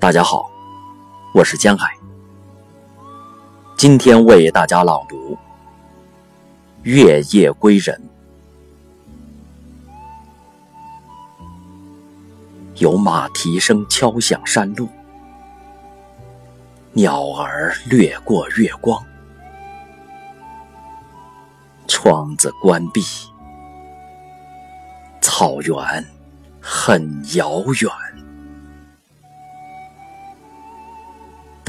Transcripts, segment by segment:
大家好，我是江海，今天为大家朗读《月夜归人》。有马蹄声敲响山路，鸟儿掠过月光，窗子关闭，草原很遥远。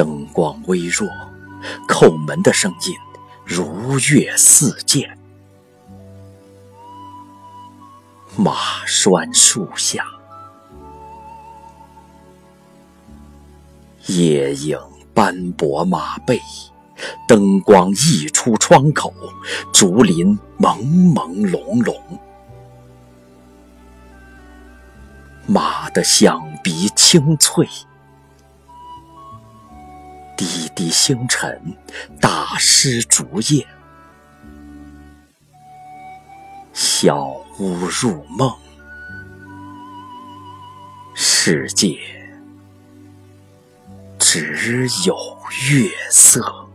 灯光微弱，叩门的声音如月似箭。马拴树下，夜影斑驳马背，灯光溢出窗口，竹林朦朦胧胧。马的响鼻清脆。滴滴星辰，打湿竹叶。小屋入梦，世界只有月色。